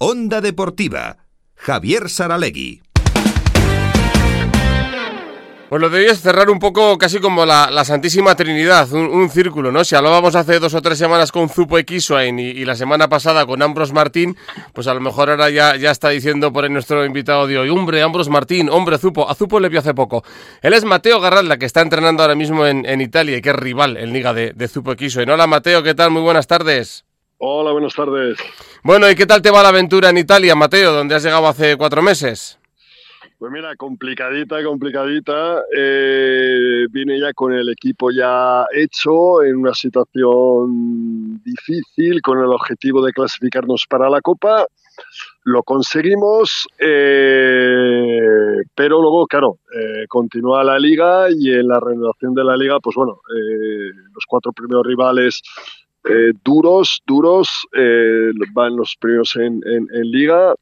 Onda Deportiva, Javier Saralegui. Pues lo de cerrar un poco casi como la, Santísima Trinidad, un, círculo, ¿no? Si hablábamos hace dos o tres semanas con Zupo Equisoain y, y, la semana pasada con Ambros Martín, pues a lo mejor ahora ya, ya está diciendo por ahí nuestro invitado de hoy, hombre, Ambros Martín, hombre, Zupo, a Zupo le vio hace poco. Él es Mateo Garralda, que está entrenando ahora mismo en, Italia y que es rival en Liga de, de Zupo Equisoain. Hola Mateo, ¿qué tal? Muy buenas tardes. Hola, buenas tardes. Bueno, ¿y qué tal te va la aventura en Italia, Mateo, donde has llegado hace cuatro meses? Pues mira, complicadita, complicadita. Eh, vine ya con el equipo ya hecho, en una situación difícil, con el objetivo de clasificarnos para la Copa. Lo conseguimos, eh, pero luego, claro, eh, continúa la liga y en la renovación de la liga, pues bueno, los cuatro primeros rivales duros, duros, van los primeros en, en liga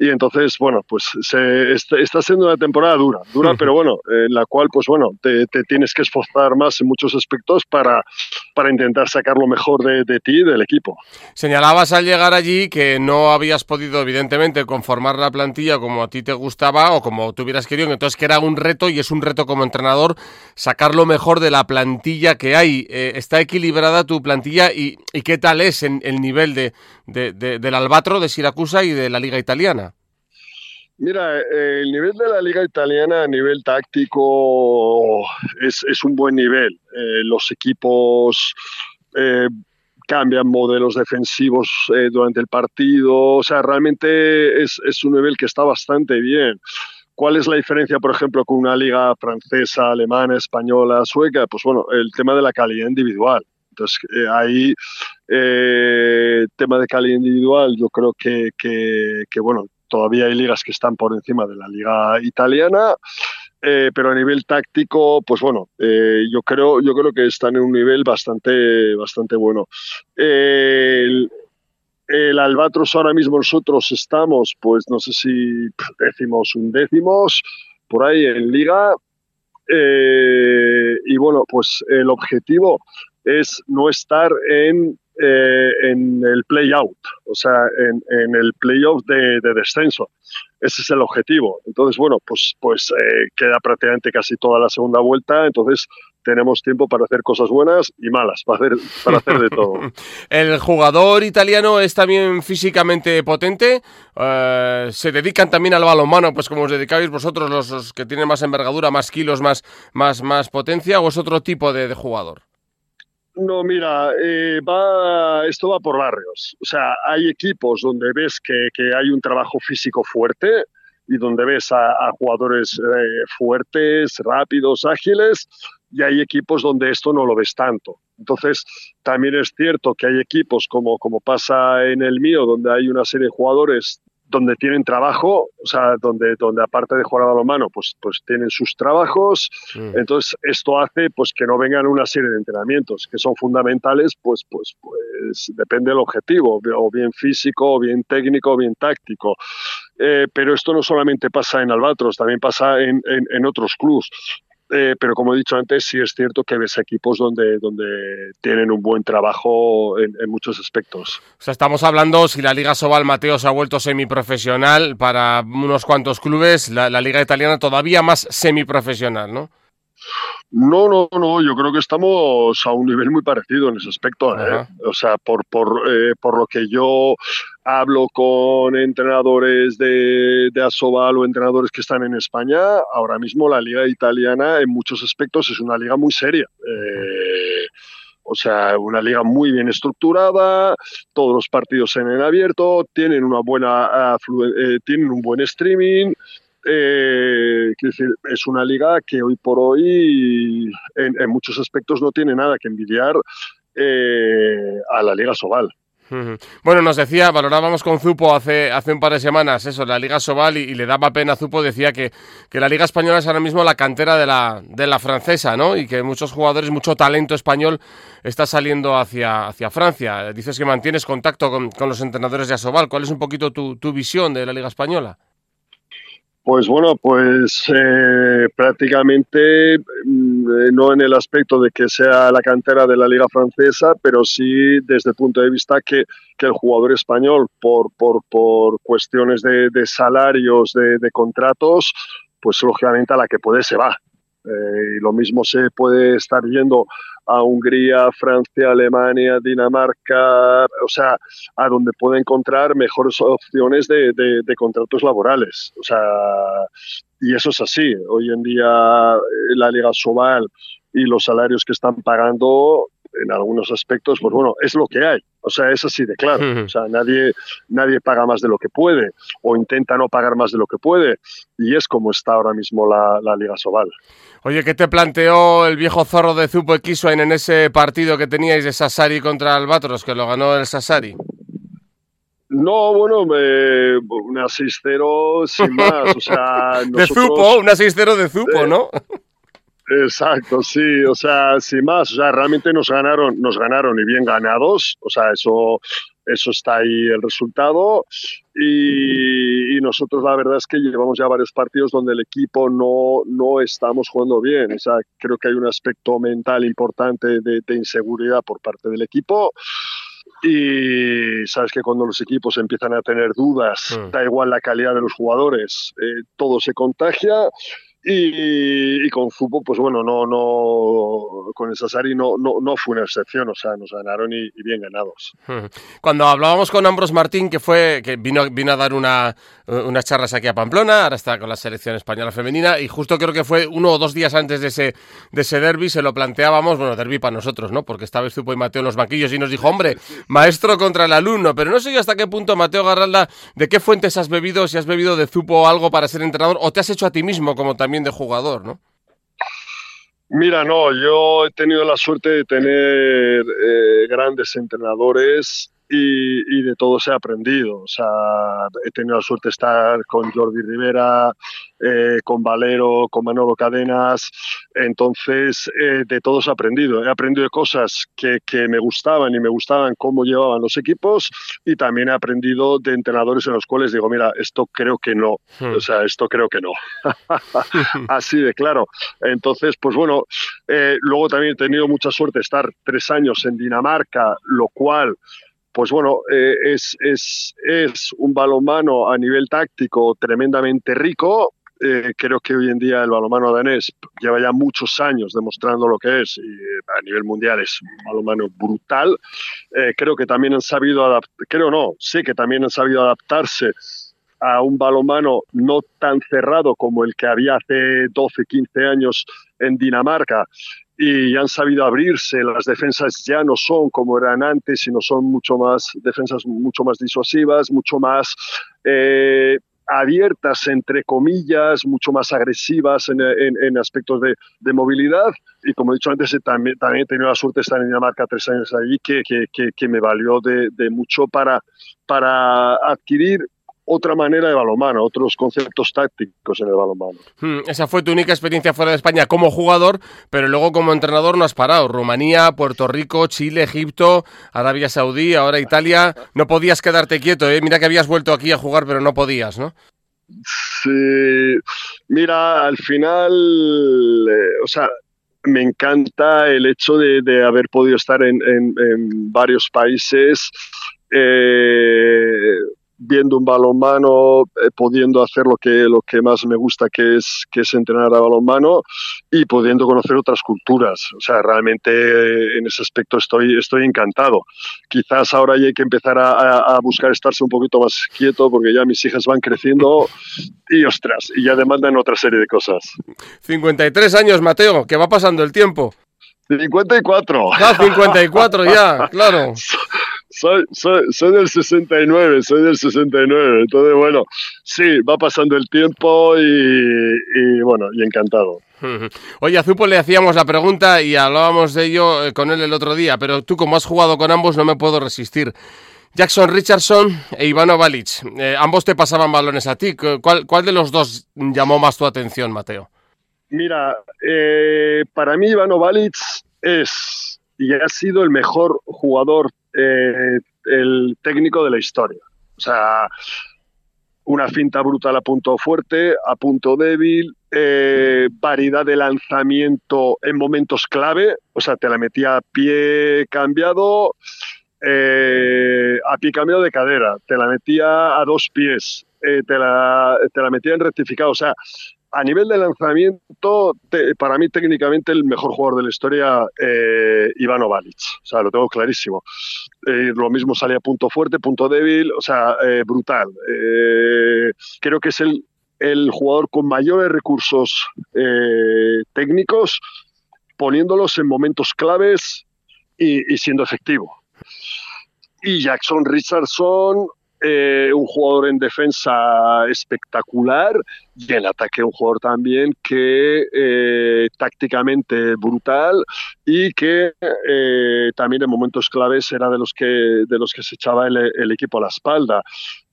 y entonces, bueno, pues se, está siendo una temporada dura, dura, pero bueno, en la cual, pues bueno, te, tienes que esforzar más en muchos aspectos para, para intentar sacar lo mejor de, de ti y del equipo. Señalabas al llegar allí que no habías podido, evidentemente, conformar la plantilla como a ti te gustaba o como tú hubieras querido, entonces que era un reto y es un reto como entrenador sacar lo mejor de la plantilla que hay. Eh, ¿Está equilibrada tu plantilla y, y, qué tal es en, el nivel de, de, del Albatro, de Siracusa y de la Liga Italiana? Mira, eh, el nivel de la liga italiana a nivel táctico es, es un buen nivel. Eh, los equipos eh, cambian modelos defensivos durante el partido. O sea, realmente es, es, un nivel que está bastante bien. ¿Cuál es la diferencia, por ejemplo, con una liga francesa, alemana, española, sueca? Pues bueno, el tema de la calidad individual. Entonces, ahí, tema de calidad individual, yo creo que, que, bueno, todavía hay ligas que están por encima de la liga italiana, eh, pero a nivel táctico, pues bueno, eh, yo creo, yo creo que están en un nivel bastante, bastante bueno. el, Albatros ahora mismo nosotros estamos, pues no sé si décimos, un décimos, por ahí en liga. Eh, y bueno, pues el objetivo es no estar en eh, en el play-out, o sea, en, el playoff de, de, descenso. Ese es el objetivo. Entonces, bueno, pues, pues eh, queda prácticamente casi toda la segunda vuelta, entonces tenemos tiempo para hacer cosas buenas y malas, para hacer, para hacer de todo. ¿El jugador italiano es también físicamente potente? Eh, ¿Se dedican también al balonmano, pues como os dedicáis vosotros, los, que tienen más envergadura, más kilos, más, más, más potencia, o es otro tipo de jugador? No, mira, eh, va, esto va por barrios. O sea, hay equipos donde ves que, hay un trabajo físico fuerte y donde ves a, jugadores eh, fuertes, rápidos, ágiles, y hay equipos donde esto no lo ves tanto. Entonces, también es cierto que hay equipos como, como pasa en el mío, donde hay una serie de jugadores donde tienen trabajo, o sea, donde, donde aparte de jugar a balonmano, pues, pues tienen sus trabajos. Mm. Entonces, esto hace pues que no vengan una serie de entrenamientos que son fundamentales, pues, pues, pues depende del objetivo, o bien físico, o bien técnico, o bien táctico. Eh, pero esto no solamente pasa en Albatros, también pasa en, en, en otros clubs. Eh, pero como he dicho antes, sí es cierto que ves equipos donde, donde tienen un buen trabajo en, muchos aspectos. O sea, estamos hablando, si la Liga Sobal Mateo se ha vuelto semiprofesional para unos cuantos clubes, la, la Liga Italiana todavía más semiprofesional, ¿no? No, no, no, yo creo que estamos a un nivel muy parecido en ese aspecto. ¿eh? O sea, por, por, eh, por lo que yo hablo con entrenadores de, de Asobal o entrenadores que están en España, ahora mismo la liga italiana en muchos aspectos es una liga muy seria. Eh, o sea, una liga muy bien estructurada, todos los partidos en el abierto, tienen una buena, tienen un buen streaming, eh, es una liga que hoy por hoy en, muchos aspectos no tiene nada que envidiar eh, a la Liga Sobal. Bueno, nos decía, valorábamos con Zupo hace, hace un par de semanas eso, la Liga Sobal y, le daba pena a Zupo, decía que, que, la Liga Española es ahora mismo la cantera de la, de la francesa, ¿no? Y que muchos jugadores, mucho talento español está saliendo hacia, hacia Francia. Dices que mantienes contacto con, con los entrenadores de Asobal. ¿Cuál es un poquito tu, tu visión de la Liga Española? Pues bueno, pues eh, prácticamente no en el aspecto de que sea la cantera de la liga francesa, pero sí desde el punto de vista que, que el jugador español, por, por, por cuestiones de, de salarios, de, de, contratos, pues lógicamente a la que puede se va. Eh, y lo mismo se puede estar yendo a Hungría, Francia, Alemania, Dinamarca, o sea, a donde puede encontrar mejores opciones de, de, de, contratos laborales. O sea, y eso es así. Hoy en día eh, la Liga Sobal y los salarios que están pagando en algunos aspectos, pues bueno, es lo que hay. O sea, es así de claro. O sea, nadie, nadie paga más de lo que puede o intenta no pagar más de lo que puede. Y es como está ahora mismo la, la Liga Sobal. Oye, ¿qué te planteó el viejo zorro de Zupo Equiswain en ese partido que teníais de Sassari contra Albatros, que lo ganó el Sassari? No, bueno, me, una 6-0 sin más. O sea, nosotros, de Zupo, una 6-0 de Zupo, eh, ¿no? Exacto, sí, o sea, sin más, o sea, realmente nos ganaron, nos ganaron y bien ganados, o sea, eso, eso está ahí el resultado y, y, nosotros la verdad es que llevamos ya varios partidos donde el equipo no, no estamos jugando bien, o sea, creo que hay un aspecto mental importante de, de inseguridad por parte del equipo y sabes que cuando los equipos empiezan a tener dudas, mm. da igual la calidad de los jugadores, eh, todo se contagia y, con Zupo, pues bueno, no, no, con el Sassari no, no, no fue una excepción, o sea, nos ganaron y, bien ganados. Cuando hablábamos con Ambros Martín, que fue, que vino, vino a dar una, unas charlas aquí a Pamplona, ahora está con la selección española femenina, y justo creo que fue uno o dos días antes de ese, de ese derby, se lo planteábamos, bueno, derby para nosotros, ¿no? Porque estaba Zupo y Mateo en los banquillos y nos dijo, hombre, maestro contra el alumno, pero no sé yo hasta qué punto, Mateo Garralda, de qué fuentes has bebido, si has bebido de Zupo algo para ser entrenador, o te has hecho a ti mismo como también también de jugador, ¿no? Mira, no, yo he tenido la suerte de tener eh, grandes entrenadores y, y, de todo se ha aprendido. O sea, he tenido la suerte de estar con Jordi Rivera, eh, con Valero, con Manolo Cadenas. Entonces, eh, de todo se ha aprendido. He aprendido de cosas que, que, me gustaban y me gustaban cómo llevaban los equipos y también he aprendido de entrenadores en los cuales digo, mira, esto creo que no. Hmm. O sea, esto creo que no. Así de claro. Entonces, pues bueno, eh, luego también he tenido mucha suerte de estar tres años en Dinamarca, lo cual pues bueno, eh, es, un balonmano a nivel táctico tremendamente rico. Eh, creo que hoy en día el balonmano danés lleva ya muchos años demostrando lo que es y eh, a nivel mundial es un balonmano brutal. Creo que también han sabido creo no, sé que también han sabido adaptarse a un balonmano no tan cerrado como el que había hace 12, 15 años en Dinamarca y han sabido abrirse. Las defensas ya no son como eran antes, sino son mucho más defensas mucho más disuasivas, mucho más eh, abiertas, entre comillas, mucho más agresivas en, en, aspectos de, de, movilidad. Y como he dicho antes, también, también he tenido la suerte de estar en Dinamarca tres años allí, que, que, que, que me valió de, de mucho para, para adquirir otra manera de balonmano, otros conceptos tácticos en el balonmano. Hmm, esa fue tu única experiencia fuera de España como jugador, pero luego como entrenador no has parado. Rumanía, Puerto Rico, Chile, Egipto, Arabia Saudí, ahora Italia. No podías quedarte quieto, ¿eh? Mira que habías vuelto aquí a jugar, pero no podías, ¿no? Sí, mira, al final, eh, o sea, me encanta el hecho de, de haber podido estar en, en, en varios países. Eh, viendo un balonmano, eh, pudiendo hacer lo que, lo que más me gusta, que es, que es entrenar a balonmano y pudiendo conocer otras culturas. O sea, realmente eh, en ese aspecto estoy, estoy encantado. Quizás ahora hay que empezar a, a, buscar estarse un poquito más quieto porque ya mis hijas van creciendo y ostras, y ya demandan otra serie de cosas. 53 años, Mateo, que va pasando el tiempo. 54. Ah, 54 ya, claro. Soy, soy, soy, del 69, soy del 69. Entonces, bueno, sí, va pasando el tiempo y, y bueno, y encantado. Oye, a Zupo le hacíamos la pregunta y hablábamos de ello eh, con él el otro día, pero tú como has jugado con ambos no me puedo resistir. Jackson Richardson e Ivano Balic, eh, ambos te pasaban balones a ti. ¿Cuál, ¿Cuál de los dos llamó más tu atención, Mateo? Mira, eh, para mí Ivano Balic es y ha sido el mejor jugador, eh, el técnico de la historia. O sea, una finta brutal a punto fuerte, a punto débil, eh, variedad de lanzamiento en momentos clave, o sea, te la metía a pie cambiado, eh, a pie cambiado de cadera, te la metía a dos pies, te, la, te la metía en rectificado, o sea, a nivel de lanzamiento, para mí técnicamente el mejor jugador de la historia, eh, Ivano Balic. O sea, lo tengo clarísimo. Eh, lo mismo sale punto fuerte, punto débil, o sea, eh, brutal. Eh, creo que es el, jugador con mayores recursos técnicos, poniéndolos en momentos claves y siendo efectivo. Y Jackson Richardson, eh, un jugador en defensa espectacular y en ataque un jugador también que eh, tácticamente brutal y que eh, también en momentos claves era de los que de los que se echaba el, el equipo a la espalda.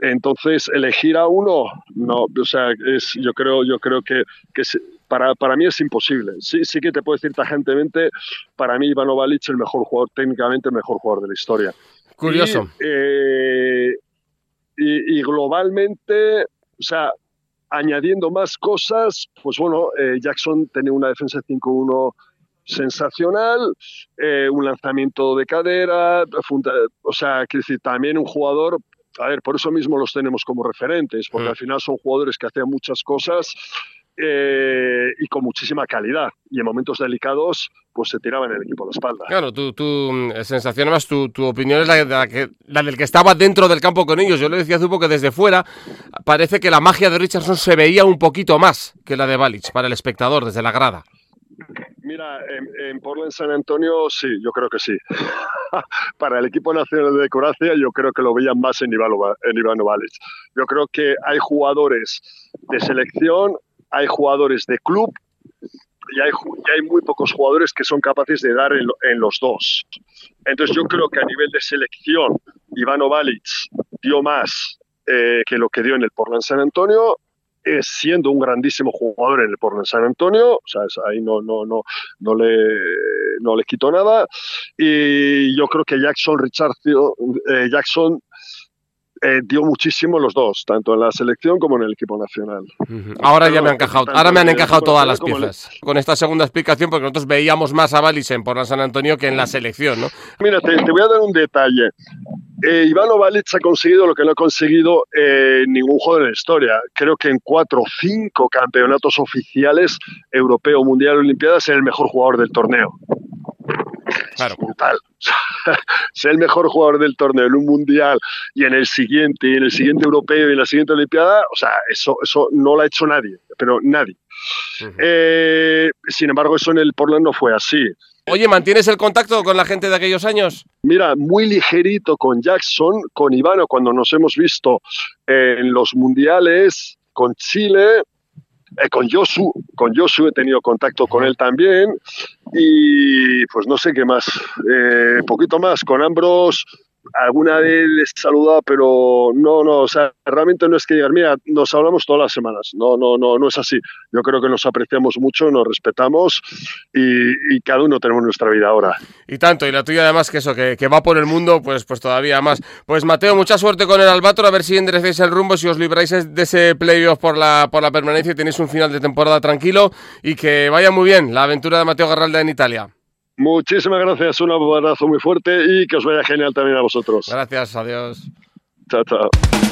Entonces elegir a uno no o sea es yo creo yo creo que, que para, para mí es imposible. Sí sí que te puedo decir tajantemente para mí Ivano Balic el mejor jugador técnicamente el mejor jugador de la historia. Curioso. Y, eh, y, y, globalmente, o sea, añadiendo más cosas, pues bueno, eh, Jackson tenía una defensa 5-1 sensacional, eh, un lanzamiento de cadera, funda, o sea, quiero decir, también un jugador, a ver, por eso mismo los tenemos como referentes, porque mm. al final son jugadores que hacían muchas cosas eh, y con muchísima calidad. Y en momentos delicados, pues se tiraban el equipo a la espalda. Claro, tu, tu mm, sensación, además, tu, tu opinión es la, la, que, la, del que estaba dentro del campo con ellos. Yo le decía a Zupo que desde fuera parece que la magia de Richardson se veía un poquito más que la de Balic para el espectador, desde la grada. Mira, en, en, Portland San Antonio sí, yo creo que sí. Para el equipo nacional de Croacia yo creo que lo veían más en Ivano, en Ivano. Yo creo que hay jugadores de selección hay jugadores de club y hay, y hay, muy pocos jugadores que son capaces de dar en, en, los dos. Entonces yo creo que a nivel de selección, Ivano Balic dio más eh, que lo que dio en el Portland San Antonio, eh, siendo un grandísimo jugador en el Portland San Antonio, o sea, ahí no, no, no, no, le, no le quitó nada. Y yo creo que Jackson Richardson, eh, Jackson eh, dio muchísimo los dos, tanto en la selección como en el equipo nacional. Uh -huh. Ahora Pero, ya me han encajado, ahora me han encajado todas las piezas. El... Con esta segunda explicación, porque nosotros veíamos más a Balisen por la San Antonio que en la selección, ¿no? Mira, te, te voy a dar un detalle. Eh, Ivano Balic ha conseguido lo que no ha conseguido eh, ningún jugador en la historia. Creo que en cuatro o cinco campeonatos oficiales, europeo, mundial, olimpiadas, es el mejor jugador del torneo. Claro. Ser el mejor jugador del torneo en un mundial y en el siguiente, y en el siguiente europeo y en la siguiente olimpiada, o sea, eso, eso no lo ha hecho nadie, pero nadie. Uh -huh. eh, sin embargo, eso en el Portland no fue así. Oye, ¿mantienes el contacto con la gente de aquellos años? Mira, muy ligerito con Jackson, con Ivano, cuando nos hemos visto en los mundiales, con Chile, eh, con Josu, con Josu he tenido contacto con él también. Y pues no sé qué más, eh, poquito más, con Ambros alguna vez les saludaba, pero no, no, o sea, realmente no es que digan, mira, nos hablamos todas las semanas, no, no, no, no es así. Yo creo que nos apreciamos mucho, nos respetamos y, cada uno tenemos nuestra vida ahora. Y tanto, y la tuya además que eso, que, que, va por el mundo, pues, pues todavía más. Pues Mateo, mucha suerte con el Albatro, a ver si enderecéis el rumbo, si os libráis de ese playoff por la, por la permanencia y tenéis un final de temporada tranquilo y que vaya muy bien la aventura de Mateo Garralda en Italia. Muchísimas gracias, un abrazo muy fuerte y que os vaya genial también a vosotros. Gracias, adiós. Chao, chao.